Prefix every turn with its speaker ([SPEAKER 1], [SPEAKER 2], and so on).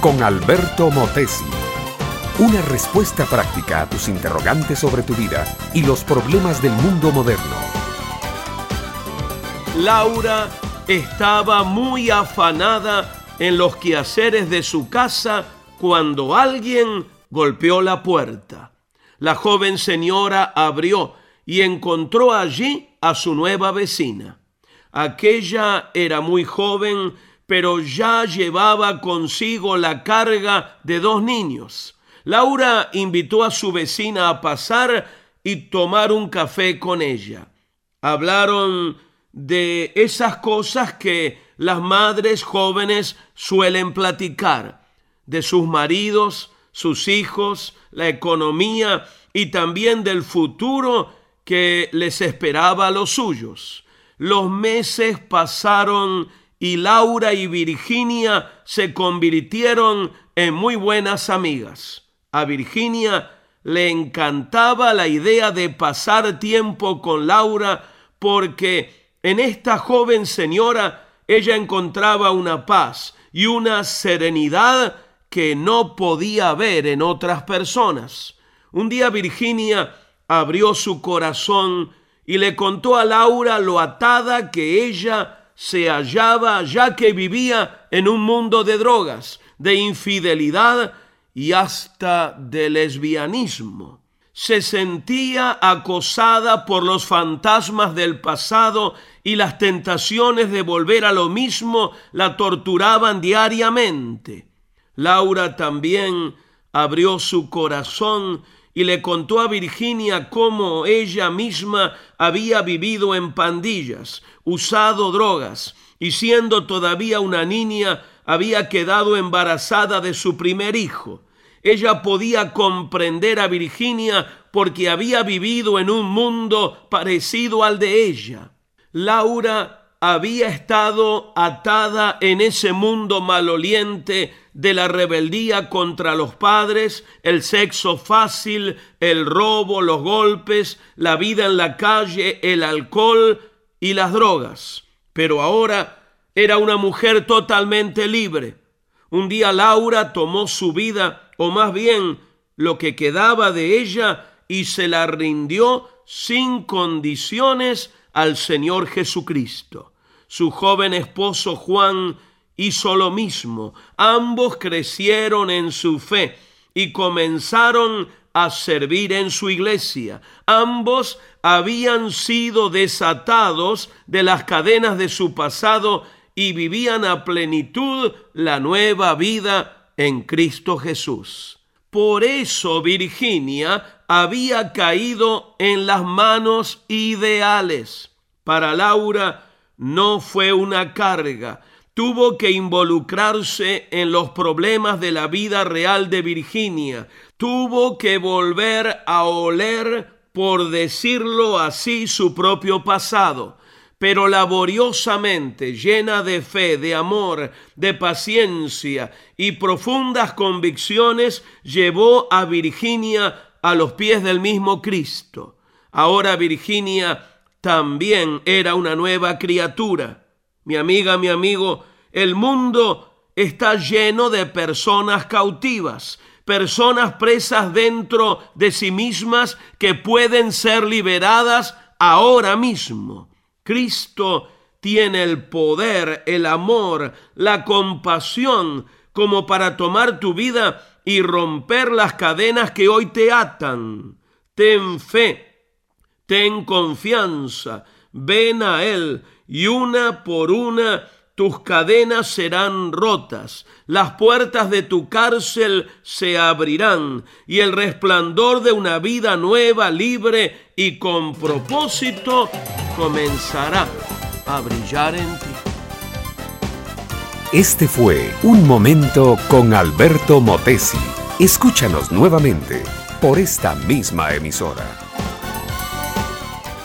[SPEAKER 1] con Alberto Motesi. Una respuesta práctica a tus interrogantes sobre tu vida y los problemas del mundo moderno.
[SPEAKER 2] Laura estaba muy afanada en los quehaceres de su casa cuando alguien golpeó la puerta. La joven señora abrió y encontró allí a su nueva vecina. Aquella era muy joven, pero ya llevaba consigo la carga de dos niños. Laura invitó a su vecina a pasar y tomar un café con ella. Hablaron de esas cosas que las madres jóvenes suelen platicar, de sus maridos, sus hijos, la economía y también del futuro que les esperaba a los suyos. Los meses pasaron y Laura y Virginia se convirtieron en muy buenas amigas. A Virginia le encantaba la idea de pasar tiempo con Laura porque en esta joven señora ella encontraba una paz y una serenidad que no podía ver en otras personas. Un día Virginia abrió su corazón y le contó a Laura lo atada que ella se hallaba ya que vivía en un mundo de drogas, de infidelidad y hasta de lesbianismo. Se sentía acosada por los fantasmas del pasado y las tentaciones de volver a lo mismo la torturaban diariamente. Laura también abrió su corazón y le contó a Virginia cómo ella misma había vivido en pandillas, usado drogas y siendo todavía una niña había quedado embarazada de su primer hijo. Ella podía comprender a Virginia porque había vivido en un mundo parecido al de ella. Laura había estado atada en ese mundo maloliente de la rebeldía contra los padres, el sexo fácil, el robo, los golpes, la vida en la calle, el alcohol y las drogas. Pero ahora era una mujer totalmente libre. Un día Laura tomó su vida, o más bien lo que quedaba de ella, y se la rindió sin condiciones al Señor Jesucristo. Su joven esposo Juan hizo lo mismo. Ambos crecieron en su fe y comenzaron a servir en su iglesia. Ambos habían sido desatados de las cadenas de su pasado y vivían a plenitud la nueva vida en Cristo Jesús. Por eso Virginia había caído en las manos ideales. Para Laura no fue una carga, tuvo que involucrarse en los problemas de la vida real de Virginia, tuvo que volver a oler, por decirlo así, su propio pasado. Pero laboriosamente, llena de fe, de amor, de paciencia y profundas convicciones, llevó a Virginia a los pies del mismo Cristo. Ahora Virginia también era una nueva criatura. Mi amiga, mi amigo, el mundo está lleno de personas cautivas, personas presas dentro de sí mismas que pueden ser liberadas ahora mismo. Cristo tiene el poder, el amor, la compasión como para tomar tu vida y romper las cadenas que hoy te atan. Ten fe, ten confianza, ven a Él y una por una tus cadenas serán rotas, las puertas de tu cárcel se abrirán y el resplandor de una vida nueva, libre y con propósito comenzará a brillar en ti.
[SPEAKER 1] Este fue Un Momento con Alberto Motesi. Escúchanos nuevamente por esta misma emisora.